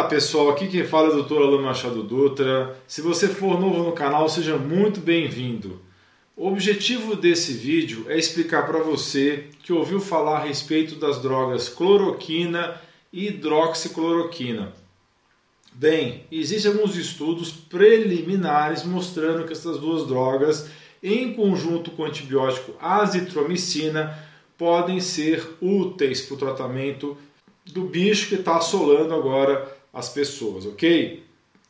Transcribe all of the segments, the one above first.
Olá pessoal, aqui quem fala é o Dr. Alan Machado Dutra. Se você for novo no canal, seja muito bem-vindo. O objetivo desse vídeo é explicar para você que ouviu falar a respeito das drogas cloroquina e hidroxicloroquina. Bem, existem alguns estudos preliminares mostrando que essas duas drogas, em conjunto com o antibiótico azitromicina, podem ser úteis para o tratamento do bicho que está assolando agora as pessoas, ok?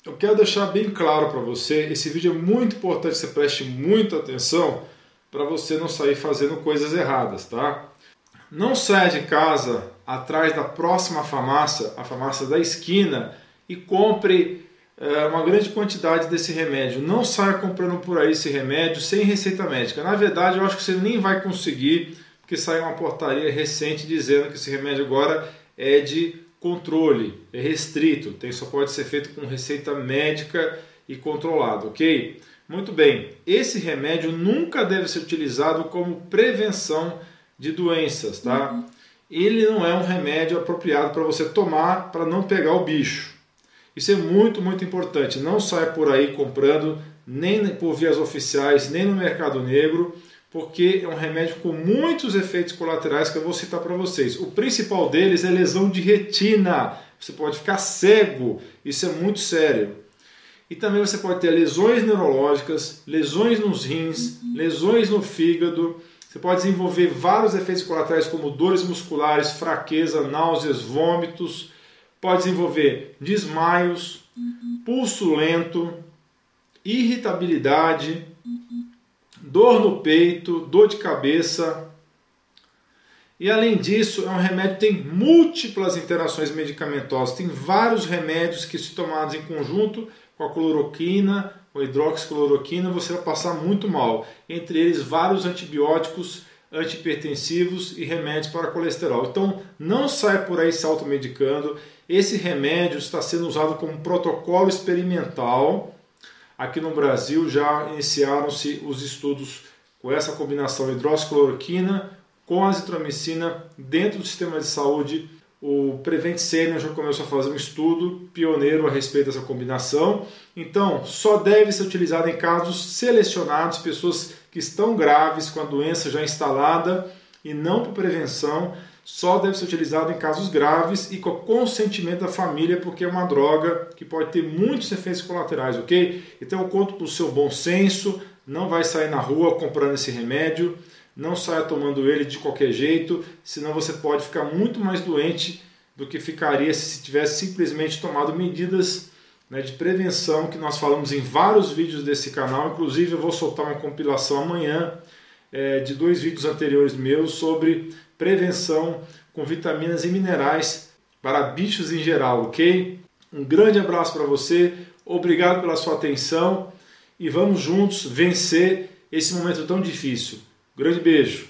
Eu quero deixar bem claro para você, esse vídeo é muito importante, você preste muita atenção para você não sair fazendo coisas erradas, tá? Não saia de casa atrás da próxima farmácia, a farmácia da esquina, e compre é, uma grande quantidade desse remédio. Não saia comprando por aí esse remédio sem receita médica. Na verdade, eu acho que você nem vai conseguir, porque saiu uma portaria recente dizendo que esse remédio agora é de controle, é restrito, tem, só pode ser feito com receita médica e controlado, ok? Muito bem, esse remédio nunca deve ser utilizado como prevenção de doenças, tá? Uhum. Ele não é um remédio apropriado para você tomar para não pegar o bicho. Isso é muito, muito importante. Não saia por aí comprando, nem por vias oficiais, nem no mercado negro porque é um remédio com muitos efeitos colaterais que eu vou citar para vocês. O principal deles é lesão de retina. Você pode ficar cego, isso é muito sério. E também você pode ter lesões neurológicas, lesões nos rins, lesões no fígado. Você pode desenvolver vários efeitos colaterais como dores musculares, fraqueza, náuseas, vômitos. Pode desenvolver desmaios, pulso lento, irritabilidade, dor no peito, dor de cabeça. E além disso, é um remédio que tem múltiplas interações medicamentosas. Tem vários remédios que, se tomados em conjunto com a cloroquina, com a hidroxicloroquina, você vai passar muito mal. Entre eles, vários antibióticos, antihipertensivos e remédios para colesterol. Então, não saia por aí se automedicando. Esse remédio está sendo usado como protocolo experimental Aqui no Brasil já iniciaram-se os estudos com essa combinação hidroxicloroquina com azitromicina dentro do sistema de saúde. O Prevent Senior já começou a fazer um estudo pioneiro a respeito dessa combinação. Então, só deve ser utilizado em casos selecionados, pessoas que estão graves com a doença já instalada e não por prevenção só deve ser utilizado em casos graves e com consentimento da família, porque é uma droga que pode ter muitos efeitos colaterais, ok? Então eu conto para o seu bom senso, não vai sair na rua comprando esse remédio, não saia tomando ele de qualquer jeito, senão você pode ficar muito mais doente do que ficaria se tivesse simplesmente tomado medidas né, de prevenção que nós falamos em vários vídeos desse canal. Inclusive, eu vou soltar uma compilação amanhã é, de dois vídeos anteriores meus sobre prevenção com vitaminas e minerais para bichos em geral, ok? Um grande abraço para você, obrigado pela sua atenção e vamos juntos vencer esse momento tão difícil. Grande beijo!